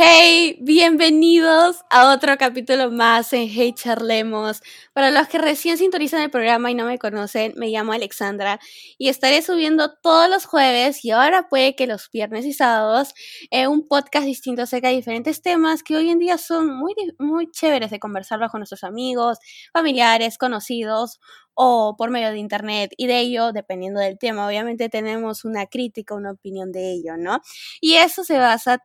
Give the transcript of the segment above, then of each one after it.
Hey, bienvenidos a otro capítulo más en Hey Charlemos. Para los que recién sintonizan el programa y no me conocen, me llamo Alexandra y estaré subiendo todos los jueves y ahora puede que los viernes y sábados eh, un podcast distinto acerca de diferentes temas que hoy en día son muy, muy chéveres de conversarlos con nuestros amigos, familiares, conocidos o por medio de internet y de ello, dependiendo del tema, obviamente tenemos una crítica, una opinión de ello, ¿no? Y eso se basa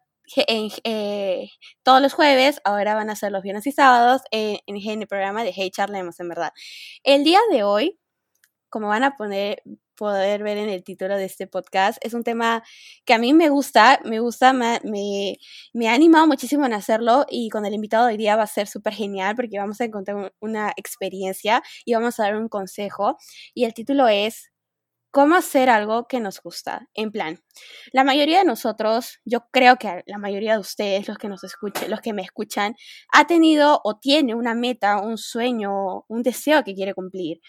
en, eh, todos los jueves, ahora van a ser los viernes y sábados, eh, en, el programa de Hey Charlemos, en verdad. El día de hoy, como van a poner, poder ver en el título de este podcast, es un tema que a mí me gusta, me gusta, me, me, ha animado muchísimo en hacerlo y con el invitado de hoy día va a ser súper genial porque vamos a encontrar una experiencia y vamos a dar un consejo. Y el título es cómo hacer algo que nos gusta. En plan, la mayoría de nosotros, yo creo que la mayoría de ustedes, los que nos escuchen, los que me escuchan, ha tenido o tiene una meta, un sueño, un deseo que quiere cumplir.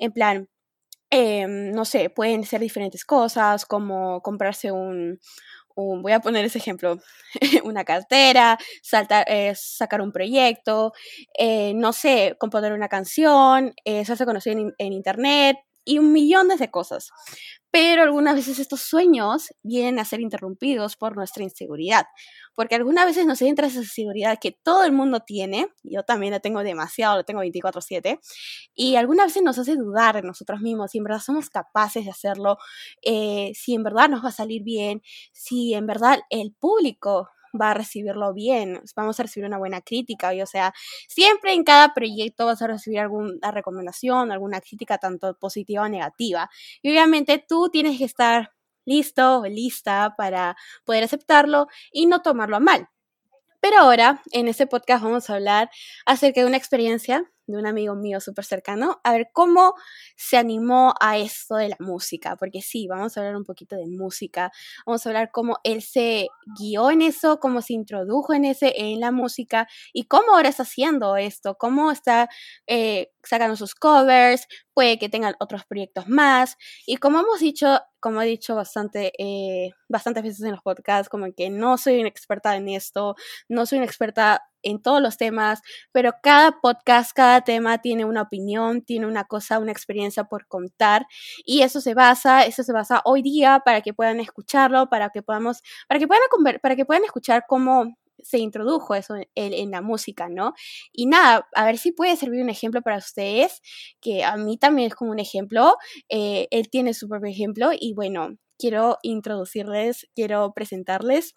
En plan, em, no sé, pueden ser diferentes cosas, como comprarse un, voy a poner ese ejemplo, una cartera, saltar, eh, sacar un proyecto, eh, no sé, componer una canción, eh, se hace conocido en, internet, y millón de cosas. Pero algunas veces estos sueños vienen a ser interrumpidos por nuestra inseguridad, porque algunas veces nos entra esa inseguridad que todo el mundo tiene, yo también la tengo demasiado, la tengo 24/7, y algunas veces nos hace dudar de nosotros mismos, si en verdad somos capaces de hacerlo, eh, si en verdad nos va a salir bien, si en verdad el público va a recibirlo bien, vamos a recibir una buena crítica, o sea, siempre en cada proyecto vas a recibir alguna recomendación, alguna crítica tanto positiva o negativa. Y obviamente tú tienes que estar listo lista para poder aceptarlo y no tomarlo a mal. Pero ahora, en este podcast vamos a hablar acerca de una experiencia de un amigo mío súper cercano, a ver cómo se animó a esto de la música, porque sí, vamos a hablar un poquito de música, vamos a hablar cómo él se guió en eso, cómo se introdujo en ese, en la música y cómo ahora está haciendo esto, cómo está eh, sacando sus covers, puede que tengan otros proyectos más y como hemos dicho, como he dicho bastante, eh, bastantes veces en los podcasts, como que no soy una experta en esto, no soy una experta en todos los temas, pero cada podcast, cada tema tiene una opinión, tiene una cosa, una experiencia por contar y eso se basa, eso se basa hoy día para que puedan escucharlo, para que podamos, para que puedan, para que puedan escuchar cómo se introdujo eso en, la música, ¿no? Y nada, a ver si puede servir un ejemplo para ustedes, que a mí también es como un ejemplo, eh, él tiene su propio ejemplo y bueno, quiero introducirles, quiero presentarles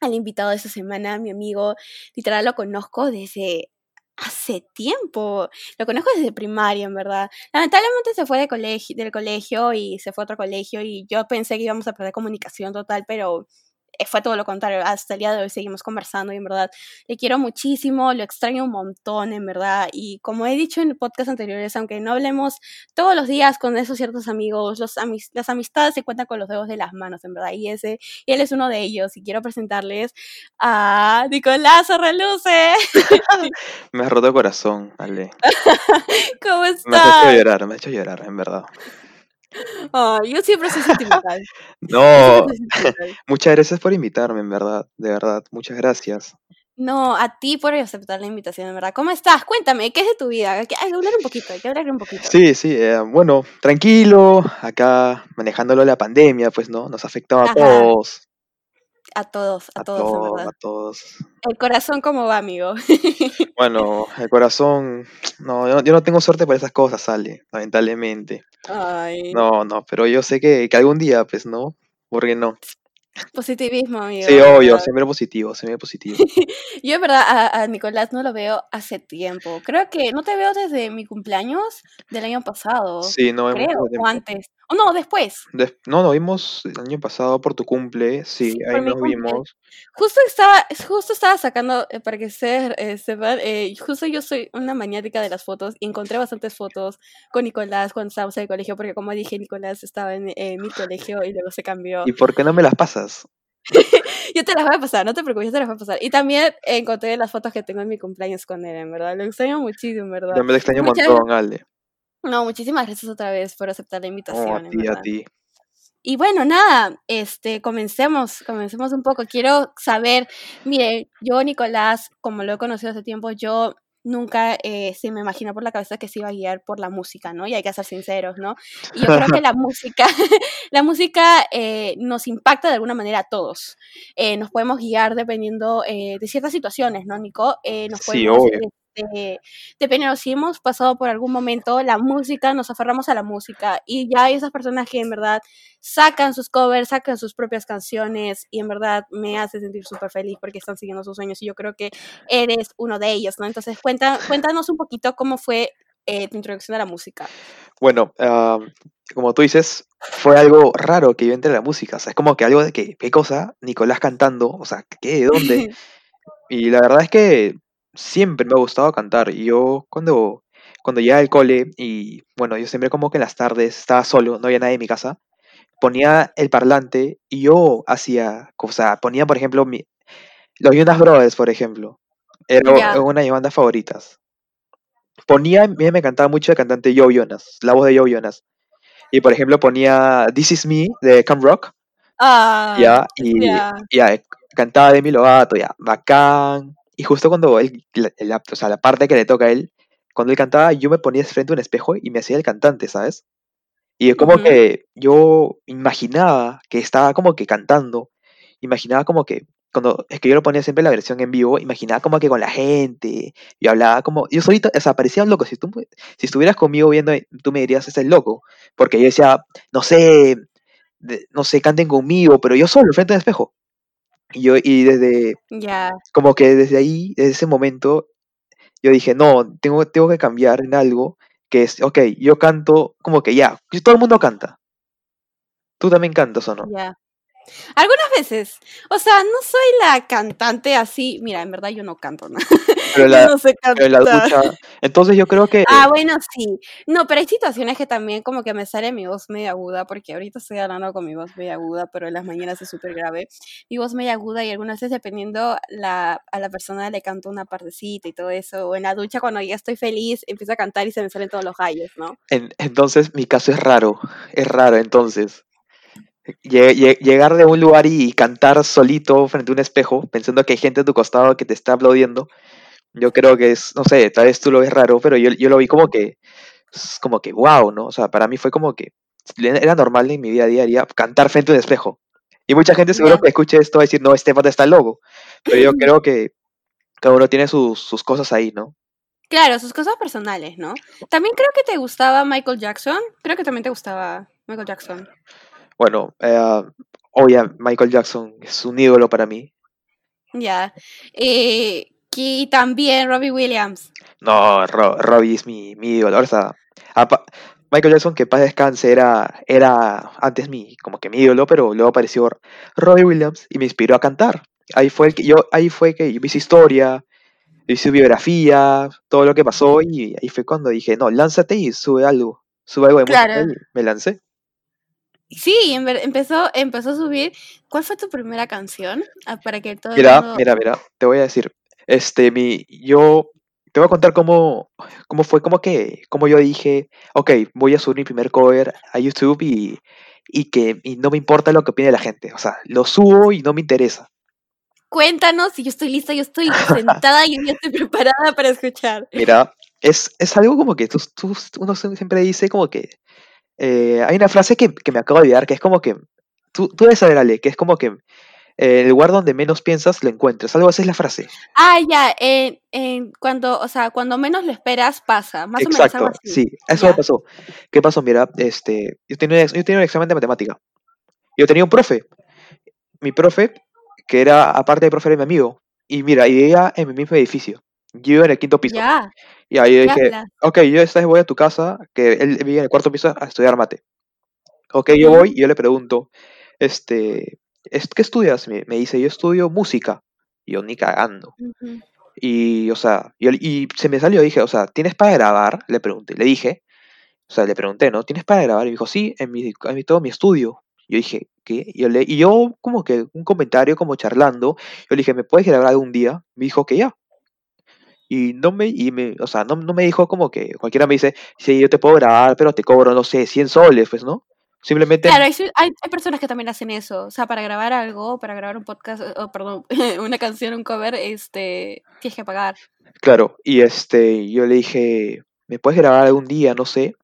al invitado de esta semana, mi amigo, literal lo conozco desde hace tiempo. Lo conozco desde primaria, en verdad. Lamentablemente se fue de colegio, del colegio y se fue a otro colegio y yo pensé que íbamos a perder comunicación total, pero fue todo lo contrario. Hasta el día de hoy seguimos conversando y en verdad le quiero muchísimo, lo extraño un montón, en verdad. Y como he dicho en podcast anteriores, aunque no hablemos todos los días con esos ciertos amigos, los las amistades se cuentan con los dedos de las manos, en verdad. Y ese, y él es uno de ellos. Y quiero presentarles a Nicolás Reluce. me ha roto el corazón, Ale. ¿Cómo estás? Me ha hecho llorar, me ha hecho llorar, en verdad yo siempre soy sentimental. No, muchas gracias por invitarme, en verdad, de verdad, muchas gracias. No, a ti por aceptar la invitación, en verdad. ¿Cómo estás? Cuéntame, ¿qué es de tu vida? Hay que hablar un poquito, hay que hablar un poquito. Sí, sí, eh, bueno, tranquilo, acá manejándolo la pandemia, pues, ¿no? Nos ha afectado a todos. A todos, a, todos, en verdad. A todos. El corazón, ¿cómo va, amigo? bueno, el corazón, no, yo, no tengo suerte por esas cosas, sale, lamentablemente. Ay. No, no, pero yo sé que, que algún día, pues, ¿no? ¿Por qué no? Positivismo, amigo. Sí, obvio, siempre positivo, siempre positivo. Yo, en verdad, a, Nicolás no lo veo hace tiempo. Creo que no te veo desde mi cumpleaños del año pasado. Sí, no creo, o antes. O no, después. no, nos vimos el año pasado por tu cumple, sí, ahí nos vimos. Justo estaba, justo estaba sacando, eh, para que se, eh, sepan, eh, justo yo soy una maniática de las fotos y encontré bastantes fotos con Nicolás cuando estábamos en el colegio, porque como dije, Nicolás estaba en, mi colegio y luego se cambió. ¿Y por qué no me las pasas? yo te las voy a pasar, no te preocupes, yo te las voy a pasar. Y también encontré las fotos que tengo en mi cumpleaños con él, en verdad. Lo extraño muchísimo, en verdad. Yo me lo extraño un montón, Ale. No, muchísimas gracias otra vez por aceptar la invitación. a ti, a ti. y bueno, nada, este, comencemos, comencemos un poco. Quiero saber, mire, yo, Nicolás, como lo he conocido hace tiempo, yo nunca eh, se me imaginó por la cabeza que se iba a guiar por la música, ¿no? Y hay que ser sinceros, ¿no? Y yo creo que la música, la música eh, nos impacta de alguna manera a todos. Eh, nos podemos guiar dependiendo de ciertas situaciones, ¿no, Nico? nos podemos, sí, obvio dependiendo si hemos pasado por algún momento la música, nos aferramos a la música y ya hay esas personas que en verdad sacan sus covers, sacan sus propias canciones y en verdad me hace sentir súper feliz porque están siguiendo sus sueños y yo creo que eres uno de ellos, ¿no? Entonces cuenta, cuéntanos un poquito cómo fue eh, tu introducción a la música. Bueno, como tú dices, fue algo raro que yo entre a la música, o sea, es como que algo de que, ¿qué cosa? Nicolás cantando, o sea, ¿qué? ¿De dónde? y la verdad es que siempre me ha gustado cantar. Y yo cuando, cuando llegaba al cole y bueno, yo siempre como que en las tardes estaba solo, no había nadie en mi casa, ponía el parlante y yo hacía, o sea, ponía por ejemplo mi, los Jonas Brothers, por ejemplo. Era una de mis bandas favoritas. Ponía, a mí me cantaba mucho el cantante Joe Jonas, la voz de Joe Jonas. Y por ejemplo ponía This Is Me de Cam Rock. Ah, ya, y ya, cantaba Demi Lovato, ya, bacán. Y justo cuando él, la, o sea, la parte que le toca a él, cuando él cantaba, yo me ponía frente a un espejo y me hacía el cantante, ¿sabes? Y es como que yo imaginaba que estaba como que cantando, imaginaba como que, cuando es que yo lo ponía siempre la versión en vivo, imaginaba como que con la gente, y hablaba como, yo solito, o sea, parecía un loco, si tú si estuvieras conmigo viendo, tú me dirías, es el loco, porque yo decía, no sé, no sé, canten conmigo, pero yo solo, frente al espejo. Y yo, y desde, Ya, como que desde ahí, desde ese momento, yo dije, no, tengo, tengo que cambiar en algo que es, ok, yo canto como que ya, todo el mundo canta. ¿Tú también cantas o no? ya. Algunas veces. O sea, no soy la cantante así. Mira, en verdad yo no canto nada. Pero la, no sé cantar. la ducha. Entonces yo creo que. Ah, bueno, sí. No, pero hay situaciones que también como que me sale mi voz media aguda, porque ahorita estoy hablando con mi voz media aguda, pero en las mañanas es súper grave. Mi voz media aguda y algunas veces dependiendo la, a la persona le canto una partecita y todo eso. O en la ducha cuando ya estoy feliz, empiezo a cantar y se me salen todos los gallos, ¿no? entonces mi caso es raro. Es raro entonces llegar de un lugar y cantar solito frente a un espejo, pensando que hay gente a tu costado que te está aplaudiendo, yo creo que es, no sé, tal vez tú lo ves raro, pero yo, yo lo vi como que, como que, wow, ¿no? O sea, para mí fue como que era normal en mi vida diaria cantar frente a un espejo. Y mucha gente seguro que escuche esto va a decir, no, este está loco. Pero yo creo que cada uno tiene sus, sus cosas ahí, ¿no? Claro, sus cosas personales, ¿no? También creo que te gustaba Michael Jackson. Creo que también te gustaba Michael Jackson. Bueno, eh, obviamente Michael Jackson es un ídolo para mí. Ya. Eh, y también Robbie Williams. No, Robbie es mi, mi ídolo. O sea, Michael Jackson, que paz descanse, era, era antes mi, como que mi ídolo, pero luego apareció Robbie Williams y me inspiró a cantar. Ahí fue el que yo, ahí fue que yo vi su historia, vi su biografía, todo lo que pasó, y ahí fue cuando dije, no, lánzate y sube algo, sube algo de música y me lancé. Sí, empezó, empezó a subir. ¿Cuál fue tu primera canción? Ah, para que todo Mira, mira, mira, te voy a decir. Este, mi, yo te voy a contar cómo, cómo fue, como que, como yo dije, ok, voy a subir mi primer cover a YouTube y, y que y no me importa lo que opine la gente. O sea, lo subo y no me interesa. Cuéntanos, si yo estoy lista, yo estoy sentada y yo estoy preparada para escuchar. Mira, es, es algo como que tú, tú, uno siempre dice como que eh, hay una frase que, me acabo de olvidar que es como que. Tú, tú debes saber, Ale, que es como que eh, el lugar donde menos piensas lo encuentras. Algo así es la frase. Ah, ya. cuando, o sea, cuando menos lo esperas, pasa. Más Exacto, o menos Sí, eso me pasó. ¿Qué pasó? Mira, este, yo tenía, yo tenía un examen de matemática. Yo tenía un profe. Mi profe, que era, aparte de profe, era mi amigo. Y mira, y en mi mismo edificio. Yo en el quinto piso. Ya. Y ahí dije, ok, yo esta vez voy a tu casa, que él vive en el cuarto piso a estudiar mate. Ok, yo voy y yo le pregunto, este, ¿qué estudias? Me, dice, yo estudio música. Y yo ni cagando. Y, o sea, y, se me salió, dije, o sea, ¿tienes para grabar? Le pregunté, le dije, o sea, le pregunté, ¿no? ¿Tienes para grabar? Y me dijo, sí, en, mi, en todo mi estudio. Yo dije, ¿qué? Y yo, le, y yo como que un comentario, como charlando, yo le dije, ¿me puedes grabar algún día? Me dijo que ya. Y no me, y me, o sea, no, no me dijo como que cualquiera me dice, sí, yo te puedo grabar, pero te cobro, no sé, 100 soles, pues, ¿no? Simplemente... Claro, hay, hay, personas que también hacen eso. O sea, para grabar algo, para grabar un podcast, o perdón, una canción, un cover, este, tienes que pagar. Claro, y este, yo le dije, ¿me puedes grabar algún día? No sé.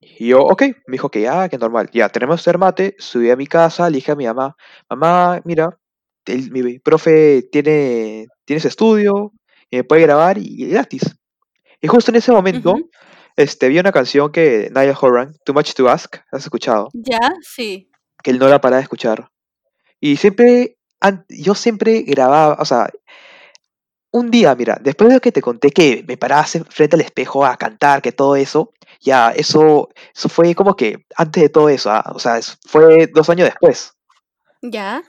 Y yo, ok, me dijo que ya, que normal. Ya, tenemos que hacer mate, subí a mi casa, le dije a mi mamá, mamá, mira, mi profe tiene, tiene ese estudio, y me puede grabar y, gratis. Y justo en ese momento, este, vi una canción que Naya Horan, Too Much to Ask, ¿has escuchado? Ya, sí. Que él no la para de escuchar. Y siempre, yo siempre grababa, o sea, un día, mira, después de que te conté que me paraba frente al espejo a cantar, que todo eso, ya, eso, eso fue como que antes de todo eso, ah, o sea, fue dos años después. Ya.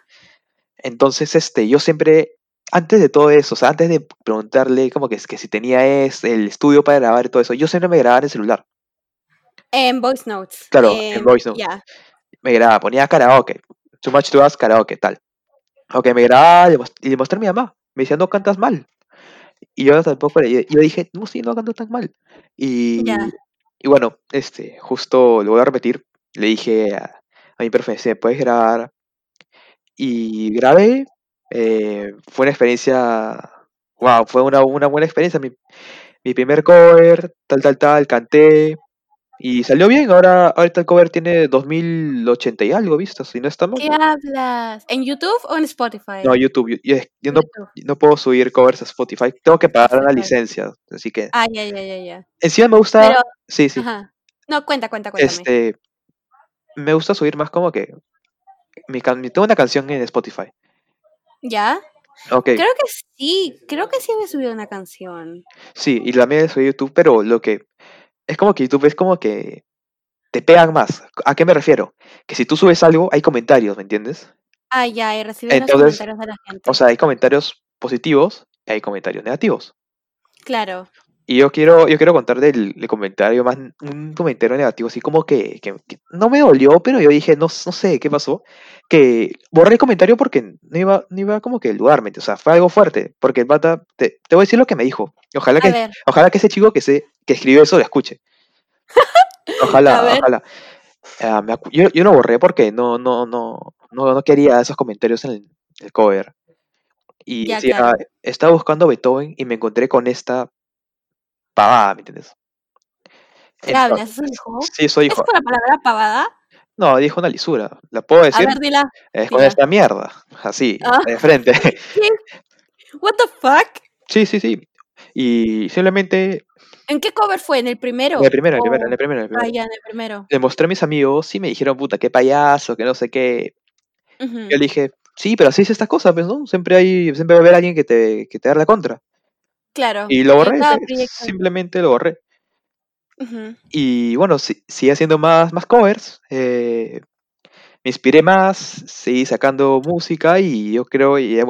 Entonces, este, yo siempre, antes de todo eso, o sea, antes de preguntarle como que, que si tenía es, el estudio para grabar y todo eso, yo siempre me grababa en el celular. En voice notes. Claro, en em, voice notes. Me grababa, ponía karaoke, too much to ask, karaoke, tal. Ok, me grababa y le mostré a mi mamá. Me decía, no cantas mal. Y yo tampoco, yo dije, no, sí, no canto tan mal. Y, y bueno, este, justo lo voy a repetir. Le dije a, a mi profe, ¿se puedes grabar y grabé. Eh, fue una experiencia, wow, fue una, una buena experiencia. Mi, mi, primer cover, tal, tal, tal, canté. Y salió bien, ahora ahorita el cover tiene 2080 y algo vistas, si no estamos. ¿Qué hablas? ¿En YouTube o en Spotify? No, YouTube. Yo, yo no, no, puedo subir covers a Spotify, tengo que pagar una licencia, así que... Ah, ya, ya, ya, ya. Encima me gusta... Sí, sí. No, cuenta, cuenta, cuéntame. Este, me gusta subir más como que mi, tengo una canción en Spotify. ¿Ya? Okay. Creo que sí, creo que sí había subido una canción. Sí, y la mía es YouTube, pero lo que es como que YouTube es como que te pegan más. ¿A qué me refiero? Que si tú subes algo, hay comentarios, ¿me entiendes? Ah, ya, y recibes los comentarios de la gente. O sea, hay comentarios positivos y hay comentarios negativos. Claro. Y yo quiero, yo quiero contar del, comentario más, un comentario negativo, así como que, no me dolió, pero yo dije, no, no sé qué pasó, que borré el comentario porque no iba, no iba como que el lugar, o sea, fue algo fuerte, porque el bata, te, te voy a decir lo que me dijo, ojalá que, ojalá que ese chico que, se, que escribió eso lo escuche. Ojalá, ojalá. Ah, yo, yo no borré porque no, no, no, no, no quería esos comentarios en el, cover. Y decía, estaba buscando Beethoven y me encontré con esta pavada, ¿me entiendes? ¿Qué hablas? ¿Eso dijo? Sí, eso dijo. ¿Es la palabra pavada? No, dijo una lisura. ¿La puedo decir? A ver, dila. Es con esta mierda. Así, ah. de frente. ¿Qué? ¿What the fuck? Sí, sí, sí. Y simplemente. ¿En qué cover fue? ¿En el primero? En el primero, en el primero, en el primero. En el primero. Ah, ya, en el primero. Le mostré a mis amigos y me dijeron, puta, qué payaso, que no sé qué. Yo le dije, sí, pero así es esta cosa, pues, ¿no? Siempre hay, siempre va a haber alguien que te, que te da la contra. Claro. Y lo borré, simplemente lo borré. Y bueno, sigue haciendo más, más covers. Eh, me inspiré más, seguí sacando música y yo creo, y, eh,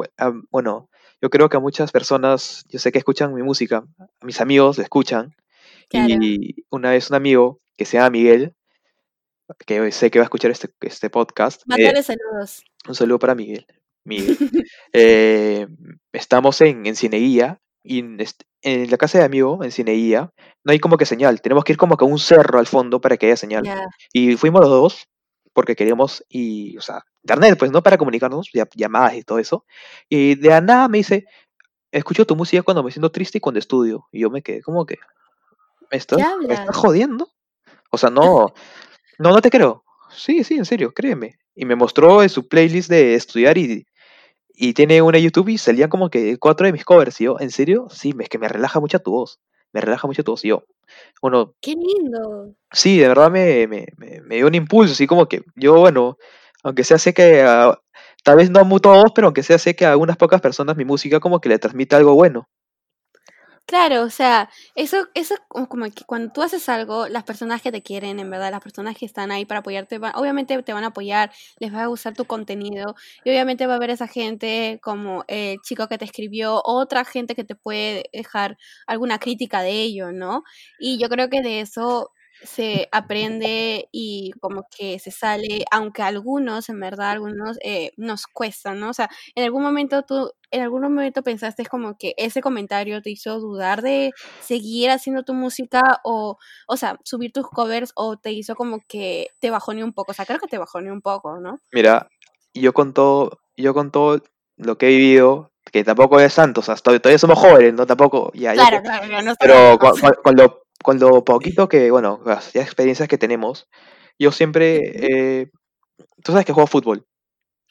bueno, yo creo que a muchas personas, yo sé que escuchan mi música, a mis amigos la escuchan. Y una vez un amigo que se llama Miguel, que sé que va a escuchar este, este podcast. Mándale saludos. Un saludo para Miguel. Miguel. Eh, estamos en, en Cineguía y en la casa de amigo, en Cineía, no hay como que señal. Tenemos que ir como que a un cerro al fondo para que haya señal. Y fuimos los dos porque queríamos, y, o sea, internet, pues, ¿no? Para comunicarnos, llamadas y todo eso. Y de nada me dice, escucho tu música cuando me siento triste y cuando estudio. Y yo me quedé como que, ¿me estás, ¿me estás jodiendo? O sea, no, no, no te creo. Sí, sí, en serio, créeme. Y me mostró en su playlist de estudiar y y tiene una YouTube y salían como que cuatro de mis covers. Y yo, ¿en serio? Sí, es que me relaja mucho tu voz. Me relaja mucho tu voz. Y yo, bueno. ¡Qué lindo! Sí, de verdad me, me, me, dio un impulso. Así como que yo, bueno, aunque sea sé que. tal vez no a todos, pero aunque sea sé que a algunas pocas personas mi música como que le transmite algo bueno. Claro, o sea, eso, eso como que cuando tú haces algo, las personas que te quieren, en verdad, las personas que están ahí para apoyarte, obviamente te van a apoyar, les va a gustar tu contenido y obviamente va a haber esa gente como el chico que te escribió, otra gente que te puede dejar alguna crítica de ello, ¿no? Y yo creo que de eso se aprende y como que se sale, aunque algunos, en verdad, algunos eh, nos cuestan, ¿no? O sea, en algún momento tú, en algún momento pensaste como que ese comentario te hizo dudar de seguir haciendo tu música o, o sea, subir tus covers o te hizo como que te bajoneó un poco, o sea, creo que te bajoneó un poco, ¿no? Mira, yo con todo, yo con todo lo que he vivido, que tampoco es santo, o sea, todavía somos jóvenes, ¿no? Tampoco, ya, ya Claro, claro, ya no pero estamos- cu- cu- con, lo, poquito que, bueno, las ya experiencias que tenemos, yo siempre, eh, tú sabes que juego fútbol,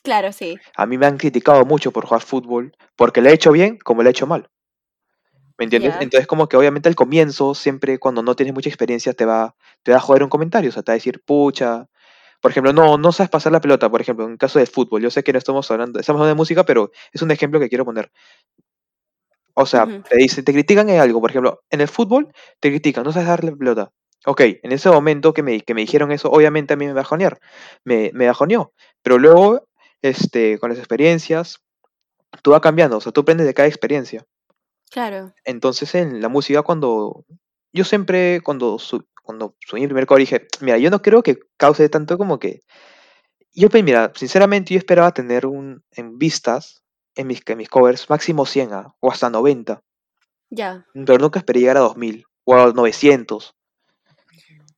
Claro, sí. a mí me han criticado mucho por jugar fútbol, porque lo he hecho bien como lo he hecho mal, ¿me entiendes? Ya. Entonces como que obviamente al comienzo, siempre cuando no tienes mucha experiencia, te va, te va a joder un comentario, o sea, te va a decir, pucha, por ejemplo, no, no sabes pasar la pelota, por ejemplo, en caso de fútbol, yo sé que no estamos hablando, estamos hablando de música, pero es un ejemplo que quiero poner. O sea, Ujú. te dicen, te critican en algo, por ejemplo, en el fútbol te critican, no sabes darle pelota. Ok, en ese momento que me, que me dijeron eso, obviamente a mí me bajonear, me, me bajoneó, pero luego, este, con las experiencias, tú vas cambiando, o sea, tú aprendes de cada experiencia. Claro. Entonces en la música cuando, yo siempre cuando, su- cuando subí mi primer cover dije, mira, yo no creo que cause tanto como que, yo pues mira, sinceramente yo esperaba tener un, en vistas, en mis, en mis covers, máximo 100 ah, o hasta 90. Ya. pero nunca esperé llegar a 2000 o a 900.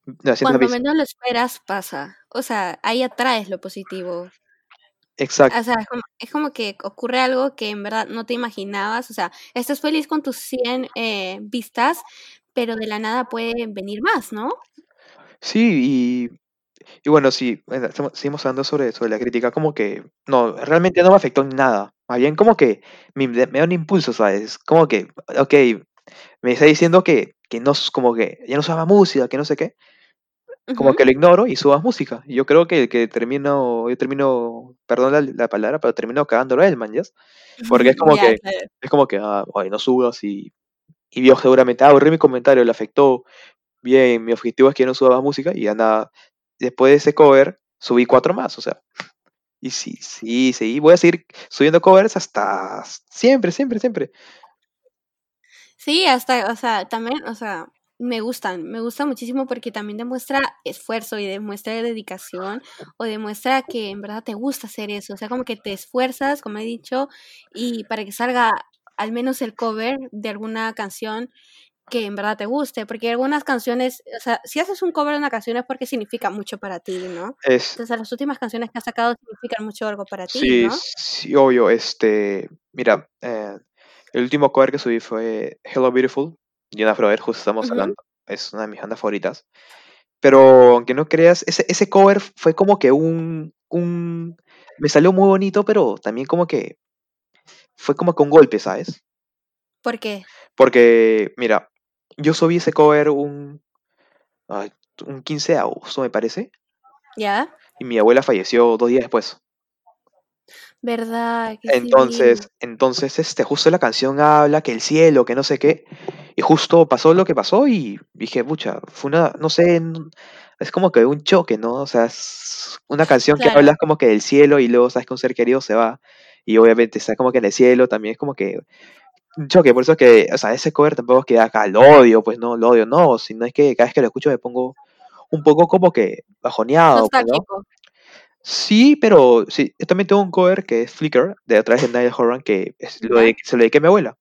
900 Cuando menos lo esperas, pasa. O sea, ahí atraes lo positivo. Exacto. O sea, es como, es como que ocurre algo que en verdad no te imaginabas. O sea, estás feliz con tus 100 eh, vistas, pero de la nada pueden venir más, ¿no? Sí, y, y bueno, sí, estamos- seguimos hablando sobre, sobre la crítica, como que, no, realmente no me afectó en nada. Más bien como que me, me da un impulso, ¿sabes? Como que, ok, me está diciendo que, que no, como que ya no suba música, que no sé qué. Como Ujú. que lo ignoro y subas música. Y yo creo que, que termino, yo termino, perdón la, la palabra, pero termino cagándolo a él, man, ¿ya? Porque es como Ya, que, claro. es como que, ah, ay, no subas y, y vio seguramente, ah, borré mi comentario, le afectó. Bien, mi objetivo es que no suba más música y ya nada. Después de ese cover, subí cuatro más, o sea. Y sí, sí, sí, voy a seguir subiendo covers hasta siempre, siempre, siempre. Sí, hasta, o sea, también, o sea, me gustan, me gusta muchísimo porque también demuestra esfuerzo y demuestra dedicación o demuestra que en verdad te gusta hacer eso, o sea, como que te esfuerzas, como he dicho, y para que salga al menos el cover de alguna canción que en verdad te guste, porque algunas canciones, o sea, si haces un cover de una canción es porque significa mucho para ti, ¿no? Es, Entonces, las últimas canciones que has sacado significan mucho algo para ti, sí, ¿no? sí, obvio, este, mira, eh, el último cover que subí fue Hello Beautiful, Jonas Brothers, justo estamos Ujú. hablando, es una de mis bandas favoritas. Pero aunque no creas, ese, ese cover fue como que un, un, me salió muy bonito, pero también como que fue como que un golpe, ¿sabes? ¿Por qué? Porque, mira, yo subí ese cover un, ay, un 15 de agosto, me parece, ¿Ya? y mi abuela falleció dos días después. ¿Verdad? Que sí vi. Entonces, entonces, este, justo la canción habla que el cielo, que no sé qué, y justo pasó lo que pasó y dije, pucha, fue una, no sé, es como que un choque, ¿no? O sea, es una canción que Claro. habla como que del cielo y luego sabes que un ser querido se va y obviamente está como que en el cielo también es como que choque, por eso es que, o sea, ese cover tampoco es que acá lo odio, pues no, lo odio, no, sino es que cada vez que lo escucho me pongo un poco como que bajoneado, pues. Sí, pero sí, yo también tengo un cover que es Flicker, de otra vez de Niall Horan, que es- lo ¿Ya? de- se lo dediqué a mi abuela.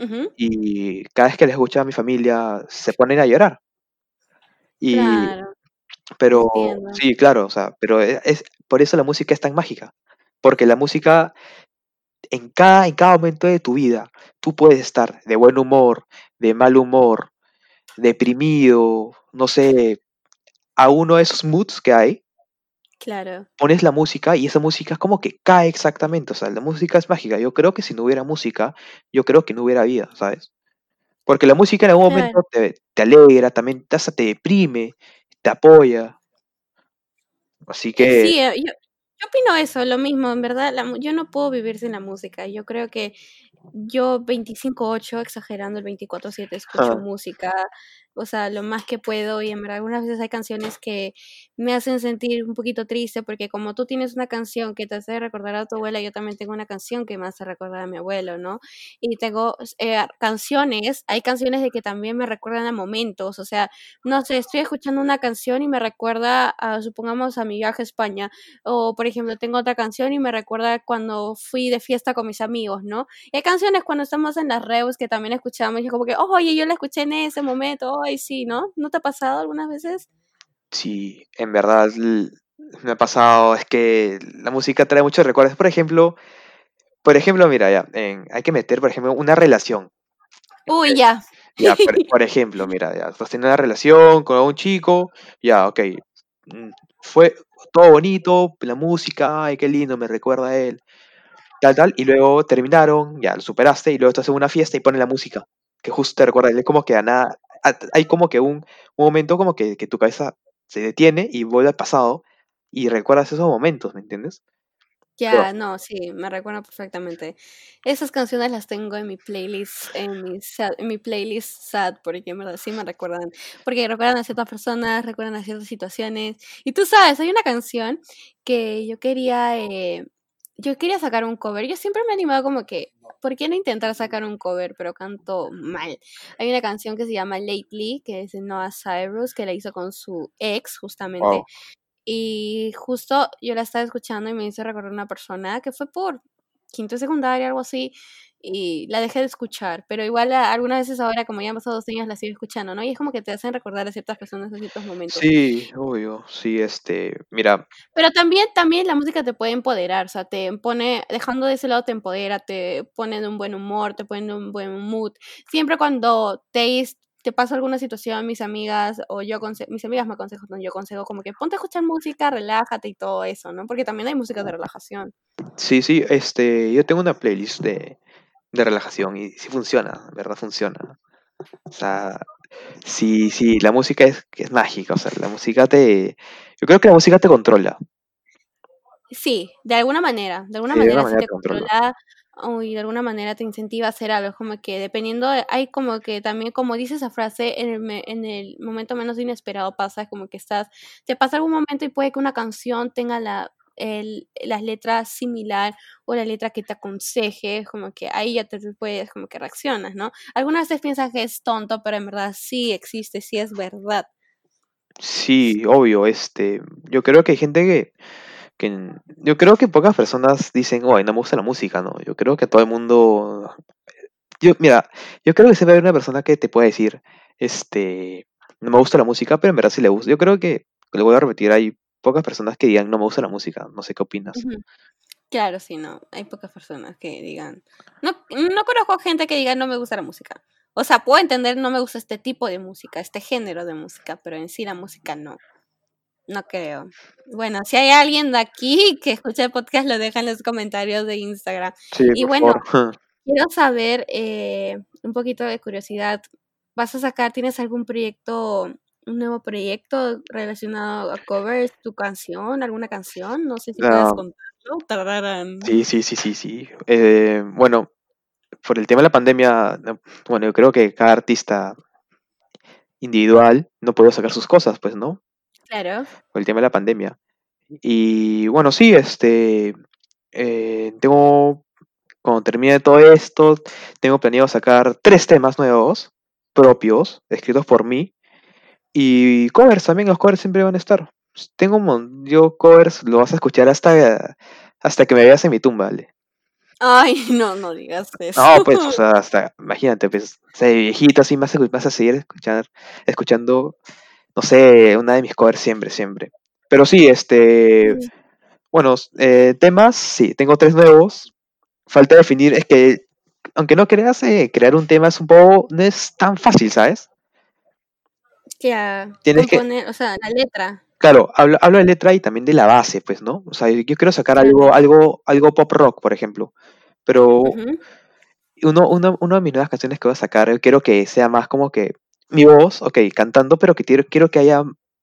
Ujú. Y cada vez que le escucho a mi familia se ponen a llorar. Y, Claro, pero entiendo. sí, claro, o sea, pero e- es, por eso la música es tan mágica. Porque la música, en cada, en cada momento de tu vida, tú puedes estar de buen humor, de mal humor, deprimido, no sé, a uno de esos moods que hay, Claro. pones la música y esa música es como que cae exactamente, o sea, la música es mágica. Yo creo que si no hubiera música, yo creo que no hubiera vida, ¿sabes? Porque la música en algún Claro. momento te, te alegra, también te, hasta te deprime, te apoya. Así que Sí, eh, yo, yo opino eso, lo mismo, en verdad, la yo no puedo vivir sin la música. Yo creo que yo 25/8, exagerando el 24/7, escucho ajá, música o sea, lo más que puedo y en verdad algunas veces hay canciones que me hacen sentir un poquito triste porque como tú tienes una canción que te hace recordar a tu abuela, yo también tengo una canción que me hace recordar a mi abuelo, ¿no? Y tengo eh, canciones, hay canciones de que también me recuerdan a momentos, o sea, no sé, estoy escuchando una canción y me recuerda a, supongamos, a mi viaje a España, o por ejemplo, tengo otra canción y me recuerda cuando fui de fiesta con mis amigos, ¿no? Y hay canciones cuando estamos en las reus que también escuchamos y como que, oye, yo la escuché en ese momento, sí, ¿no? ¿No te ha pasado algunas veces? Sí, en verdad me ha pasado, es que la música trae muchos recuerdos. Por ejemplo, por ejemplo, mira, ya, hay que meter, por ejemplo, una relación. Uy, ya. Ya, por, ejemplo, mira, ya, estás teniendo una relación con un chico, ya, ok, mm, fue todo bonito, la música, ay, qué lindo, me recuerda a él, tal, tal, y luego terminaron, ya, lo superaste, y luego estás en una fiesta y ponen la música, que justo te recuerda es como que a nada, hay como que un, momento como que, tu cabeza se detiene y vuelve al pasado y recuerdas esos momentos, ¿me entiendes? Ya, no, sí, me recuerdo perfectamente. Esas canciones las tengo en mi playlist, en mi, en mi playlist sad, porque verdad sí me recuerdan, porque recuerdan a ciertas personas, recuerdan a ciertas situaciones. Y tú sabes, hay una canción que yo quería, eh, yo quería sacar un cover. Yo siempre me he animado como que, ¿por qué no intentar sacar un cover? Pero canto mal. Hay una canción que se llama Lately, que es de Noah Cyrus, que la hizo con su ex, justamente. Y justo yo la estaba escuchando y me hizo recordar una persona que fue por quinto secundaria, algo así, y la dejé de escuchar, pero igual algunas veces ahora, como ya han pasado dos años, la sigo escuchando, ¿no? Y es como que te hacen recordar a ciertas personas en ciertos momentos. Sí, obvio, sí, este, mira. Pero también, también la música te puede empoderar, o sea, te pone, dejando de ese lado te empodera, te pone de un buen humor, te pone de un buen mood. Siempre cuando te, te pasa alguna situación, mis amigas o yo, mis amigas me aconsejan, yo aconsejo como que ponte a escuchar música, relájate y todo eso, ¿no? Porque también hay música de relajación. Sí, sí, este, yo tengo una playlist de, de relajación y sí funciona, verdad funciona. O sea, sí, sí, la música es, es mágica, o sea, la música te... Yo creo que la música te controla. Sí, de alguna manera, de alguna manera, te controla y de alguna manera te incentiva a hacer algo, como que dependiendo, hay como que también, como dice esa frase, en el, en el momento menos inesperado pasa, como que estás, te pasa algún momento y puede que una canción tenga la el, las letras similar o la letra que te aconseje, como que ahí ya te puedes, como que reaccionas, ¿no? Algunas veces piensas que es tonto, pero en verdad sí existe, sí es verdad. Sí, obvio, este, yo creo que hay gente que, yo creo que pocas personas dicen, oh, no me gusta la música, ¿no? Yo creo que todo el mundo, yo, mira, yo creo que siempre hay una persona que te puede decir, este, no me gusta la música, pero en verdad sí le gusta. Yo creo que, le voy a repetir, hay pocas personas que digan no me gusta la música. No sé qué opinas. Claro, sí, no. Hay pocas personas que digan. No, no conozco gente que diga no me gusta la música. O sea, puedo entender no me gusta este tipo de música, este género de música, pero en sí la música no. No creo. Bueno, si hay alguien de aquí que escucha el podcast, lo deja en los comentarios de Instagram. y bueno, quiero saber eh, un poquito de curiosidad. ¿Vas a sacar, tienes algún proyecto un nuevo proyecto relacionado a covers, tu canción, alguna canción, no sé si puedes ah. contarlo. Sí, sí, sí, sí, sí. Eh, bueno, por el tema de la pandemia, bueno, yo creo que cada artista individual no puede sacar sus cosas, pues, ¿no? Claro. Por el tema de la pandemia. Y bueno, sí, este, eh, tengo, cuando termine todo esto, tengo planeado sacar tres temas nuevos, propios, escritos por mí, y covers también, los covers siempre van a estar. Tengo un yo covers lo vas a escuchar hasta, hasta que me veas en mi tumba, ¿vale? Ay, no, no digas eso. No, pues, o sea, hasta, imagínate, pues, o viejito así, vas a, vas a seguir escuchar, escuchando, no sé, una de mis covers siempre, siempre. Pero sí, este, bueno, eh, temas, sí, tengo tres nuevos. Falta definir, es que, aunque no creas, eh, crear un tema es un poco, no es tan fácil, ¿sabes? que Tienes componer, o sea, la letra. Claro, hablo, hablo, de letra y también de la base, pues, ¿no? O sea, yo quiero sacar algo, algo, algo pop rock, por ejemplo. Pero uno, uno, una de mis nuevas canciones que voy a sacar, yo quiero que sea más como que mi voz, ok, cantando, pero que quiero, quiero que haya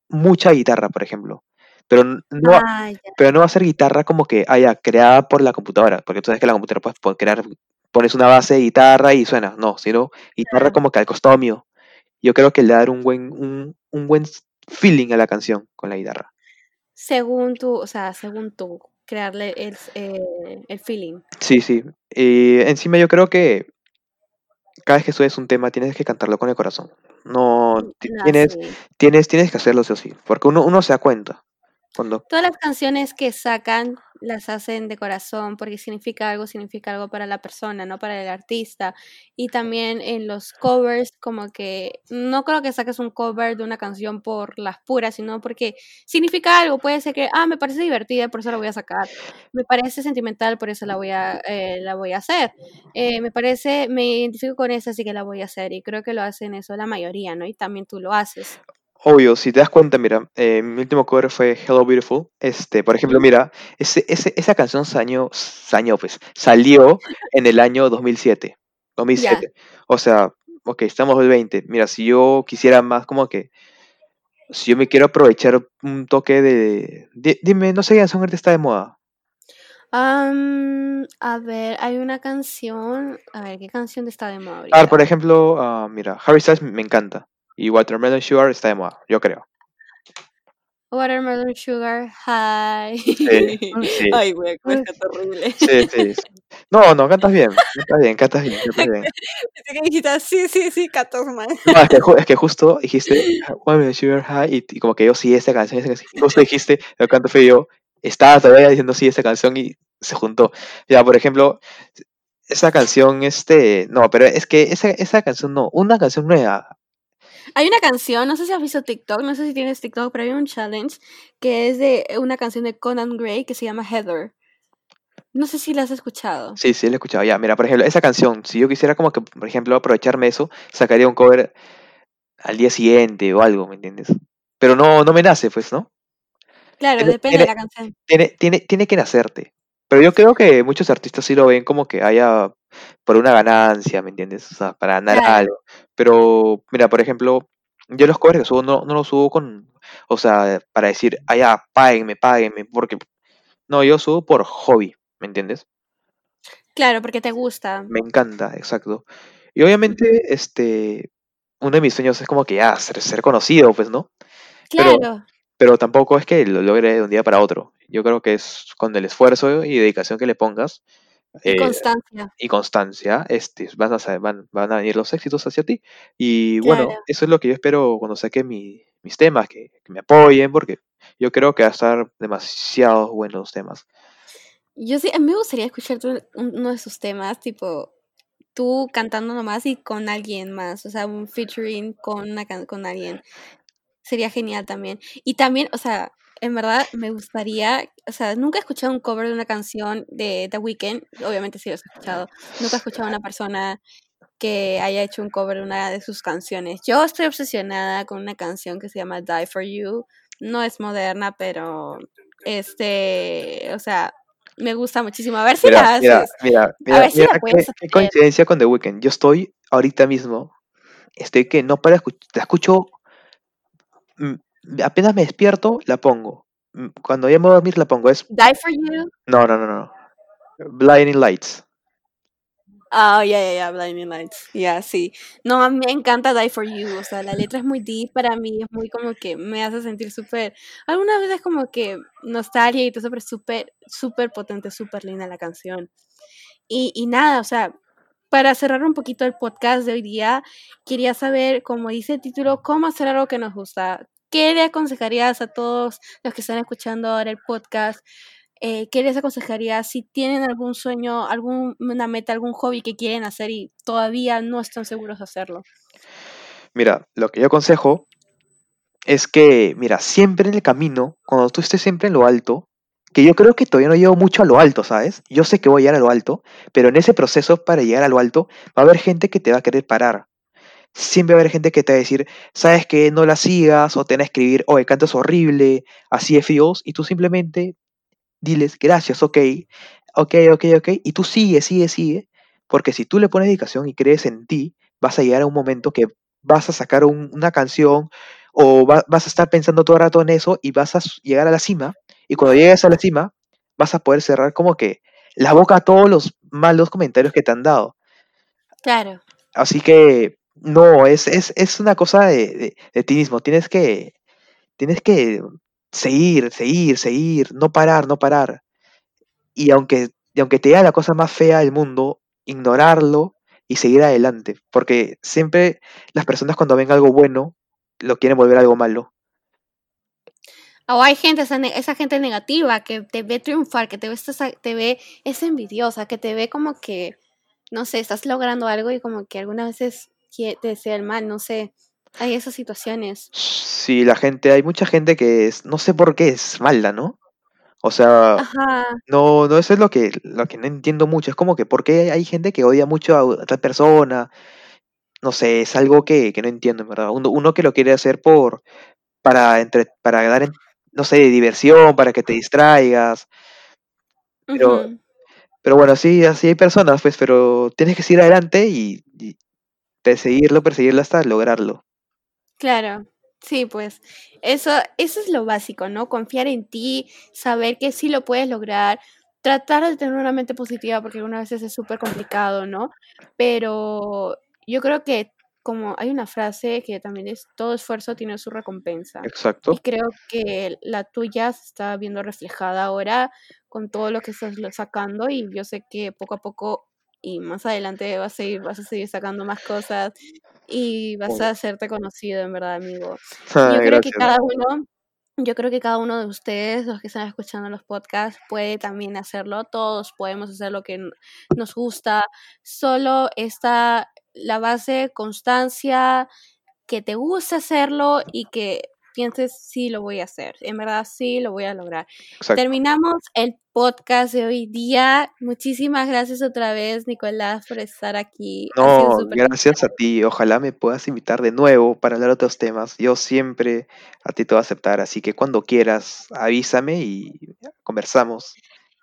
mucha guitarra, por ejemplo. Pero no, ah, pero no va a ser guitarra como que haya creada por la computadora, porque tú sabes que la computadora puedes crear, pones una base de guitarra y suena, no, sino guitarra como que al costado mío yo creo que le da un buen, un, un buen feeling a la canción con la guitarra. Según tú, o sea, según tú, crearle el, eh, el feeling. Sí, sí. Y encima yo creo que cada vez que subes un tema tienes que cantarlo con el corazón. No, ti- no, tienes, sí. tienes, tienes que hacerlo sí o sí, porque uno, uno se da cuenta. Cuando, Todas las canciones que sacan las hacen de corazón porque significa algo, significa algo para la persona, no para el artista. Y también en los covers, como que no creo que saques un cover de una canción por las puras, sino porque significa algo. Puede ser que, ah, me parece divertida, por eso la voy a sacar. Me parece sentimental, por eso la voy a, eh, la voy a hacer. Eh, me parece, me identifico con esa, así que la voy a hacer. Y creo que lo hacen eso la mayoría, ¿no? Y también tú lo haces. Obvio, si te das cuenta, mira, eh, mi último cover fue Hello Beautiful. Este, por ejemplo, mira, ese, ese, esa canción sañó, sañó, pues, salió en el año 2007. 2007. O sea, ok, estamos en el 20. Mira, si yo quisiera más, como que, si yo me quiero aprovechar un toque de, di- dime, no sé qué canción ahorita está de moda. A ver, hay una canción. A ver, ¿qué canción está de moda Ah, por ejemplo, ah, mira, Harry Styles me encanta. Y Watermelon Sugar está de moda, yo creo. Watermelon Sugar High. Sí, sí, Ay, güey, es horrible. sí, sí. No, no, cantas bien, cantas bien, cantas bien, cantas bien. Que dijiste, sí, sí, sí, cantas mal. No, es que, es que justo dijiste Watermelon Sugar High y, y como que yo sí, esta canción, esta canción. Justo dijiste, lo canto feo y yo. Estaba todavía diciendo sí, esta canción y se juntó. Ya, por ejemplo, esa canción, este, no, pero es que esa, esa canción no, una canción nueva. Hay una canción, no sé si has visto TikTok, no sé si tienes TikTok, pero hay un challenge que es de una canción de Conan Gray que se llama Heather. No sé si la has escuchado. Sí, sí, la he escuchado. Ya, mira, por ejemplo, esa canción, si yo quisiera como que, por ejemplo, aprovecharme eso, sacaría un cover al día siguiente o algo, ¿me entiendes? Pero no, no me nace, pues, ¿no? Claro, Tiene, depende de la canción. tiene, tiene, tiene que nacerte. Pero yo creo que muchos artistas sí lo ven como que haya por una ganancia, ¿me entiendes? O sea, para ganar Claro, algo. Pero, mira, por ejemplo, yo los covers que subo no, no los subo con, o sea, para decir, ah, ya, páguenme, páguenme, porque, no, yo subo por hobby, ¿me entiendes? claro, porque te gusta. Me encanta, exacto. Y obviamente, este, uno de mis sueños es como que ya, ser, ser conocido, pues, ¿no? Pero, Claro, pero tampoco es que lo logre de un día para otro. Yo creo que es con el esfuerzo y dedicación que le pongas eh, constancia. y constancia, este, van, a, van, van a venir los éxitos hacia ti. Y bueno, Claro. eso es lo que yo espero cuando saque mi- mis temas, que, que me apoyen, porque yo creo que va a estar demasiado buenos temas. Yo sí, a mí me gustaría escuchar uno de sus temas, tipo tú cantando nomás y con alguien más, o sea, un featuring con, una, con alguien. Sería genial también. Y también, o sea, en verdad me gustaría, o sea, nunca he escuchado un cover de una canción de The Weeknd, obviamente sí lo he escuchado. Nunca he escuchado a una persona que haya hecho un cover de una de sus canciones. Yo estoy obsesionada con una canción que se llama Die for You. No es moderna, pero este, o sea, me gusta muchísimo. A ver si Mira, la mira, haces. mira, A mira, ver si mira, la puedes qué, qué coincidencia con The Weeknd. Yo estoy ahorita mismo, estoy que no para escuchar, la escucho, mm, apenas me despierto, la pongo. Mm, Cuando ya me voy a dormir, la pongo. Es, Die for You. no, no, no, no. Blinding Lights. Ah, ya, ya, ya, Blinding Lights. Ya, sí. No, a mí me encanta Die for You. O sea, la letra es muy deep para mí, es muy como que me hace sentir súper. Algunas veces como que nostalgia y todo eso, pero súper, súper potente, súper linda la canción. Y, y nada, o sea, para cerrar un poquito el podcast de hoy día, quería saber, como dice el título, cómo hacer algo que nos gusta. ¿Qué le aconsejarías a todos los que están escuchando ahora el podcast? Eh, ¿Qué les aconsejarías si tienen algún sueño, alguna meta, algún hobby que quieren hacer y todavía no están seguros de hacerlo? Mira, lo que yo aconsejo es que, mira, siempre en el camino, cuando tú estés siempre en lo alto, que yo creo que todavía no llego mucho a lo alto, ¿sabes? Yo sé que voy a llegar a lo alto, pero en ese proceso para llegar a lo alto va a haber gente que te va a querer parar. Siempre va a haber gente que te va a decir, sabes que no la sigas, o te van a escribir, oye, cantas horrible, así de feos, y tú simplemente diles, gracias, ok, ok, ok, ok, y tú sigue, sigue, sigue, porque si tú le pones dedicación y crees en ti, vas a llegar a un momento que vas a sacar un- una canción o va- vas a estar pensando todo el rato en eso y vas a llegar a la cima, y cuando llegues a la cima, vas a poder cerrar como que la boca a todos los malos comentarios que te han dado. Claro. Así que No, es, es, es una cosa de, ti mismo. Tienes que, tienes que seguir, seguir, seguir, no parar, no parar. Y aunque, y aunque te da la cosa más fea del mundo, ignorarlo y seguir adelante. Porque siempre las personas cuando ven algo bueno, lo quieren volver algo malo. O hay gente, esa, esa, gente negativa que te ve triunfar, que te ve, te ve, es envidiosa, que te ve como que, no sé, estás logrando algo y como que algunas veces desea el mal, no sé. Hay esas situaciones. Sí, la gente, hay mucha gente que es, no sé por qué es mala, ¿no? O sea, Ajá. no, no, eso es lo que, lo que no entiendo mucho. Es como que por qué hay gente que odia mucho a otra persona. No sé, es algo que, que no entiendo, en verdad. Uno, uno que lo quiere hacer por, para, entre, para dar, no sé, diversión, para que te distraigas. Pero, pero bueno, sí, así hay personas, pues, pero tienes que seguir adelante y perseguirlo, perseguirlo hasta lograrlo. Claro, sí, pues eso, eso es lo básico, ¿no? Confiar en ti, saber que sí lo puedes lograr, tratar de tener una mente positiva porque algunas veces es súper complicado, ¿no? Pero yo creo que como hay una frase que también es todo esfuerzo tiene su recompensa. Exacto. Y creo que la tuya se está viendo reflejada ahora con todo lo que estás sacando y yo sé que poco a poco y más adelante vas a ir, vas a seguir sacando más cosas y vas a hacerte conocido, en verdad, amigo. Ah, Yo creo que cada uno, yo creo que cada uno de ustedes, los que están escuchando los podcasts, puede también hacerlo. Todos podemos hacer lo que nos gusta. Solo está la base, constancia, que te guste hacerlo y que pienses, sí, lo voy a hacer. En verdad, sí, lo voy a lograr. Exacto. Terminamos el podcast de hoy día. Muchísimas gracias otra vez, Nicolás, por estar aquí. No, gracias a ti. Ojalá me puedas invitar de nuevo para hablar de otros temas. Yo siempre a ti te voy a aceptar, así que cuando quieras, avísame y conversamos.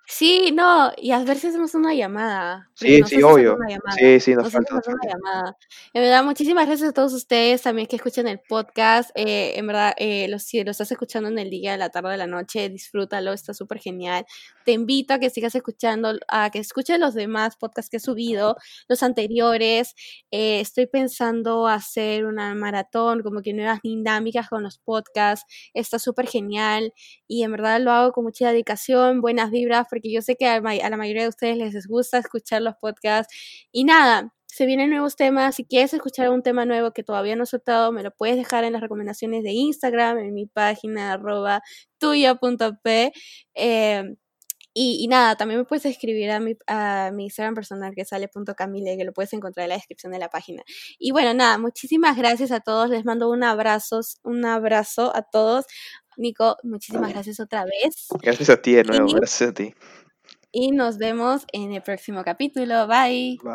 Sí, no, y a ver si hacemos una llamada. Sí, sí, obvio. Sí, sí, nos Nos falta, nos una llamada. En verdad, muchísimas gracias a todos ustedes también que escuchan el podcast. Eh, en verdad, eh, los, si lo estás escuchando en el día, la tarde, de la noche, disfrútalo, está súper genial. Te invito a que sigas escuchando, a que escuches los demás podcasts que he subido, los anteriores. Eh, estoy pensando hacer una maratón, como que nuevas dinámicas con los podcasts. Está súper genial y en verdad lo hago con mucha dedicación, buenas vibras, porque yo sé que a, la mayoría de ustedes les gusta escuchar los podcasts. Y nada, se vienen nuevos temas. Si quieres escuchar un tema nuevo que todavía no he soltado, me lo puedes dejar en las recomendaciones de Instagram, en mi página arroba tuya.p. Eh, y, nada, también me puedes escribir a mi, Instagram personal que sale.camile, que lo puedes encontrar en la descripción de la página. Y bueno, nada, muchísimas gracias a todos. Les mando un abrazo, un abrazo a todos. Nico, muchísimas gracias otra vez. Gracias a ti de nuevo, y, gracias a ti. Y nos vemos en el próximo capítulo. Bye. Bye.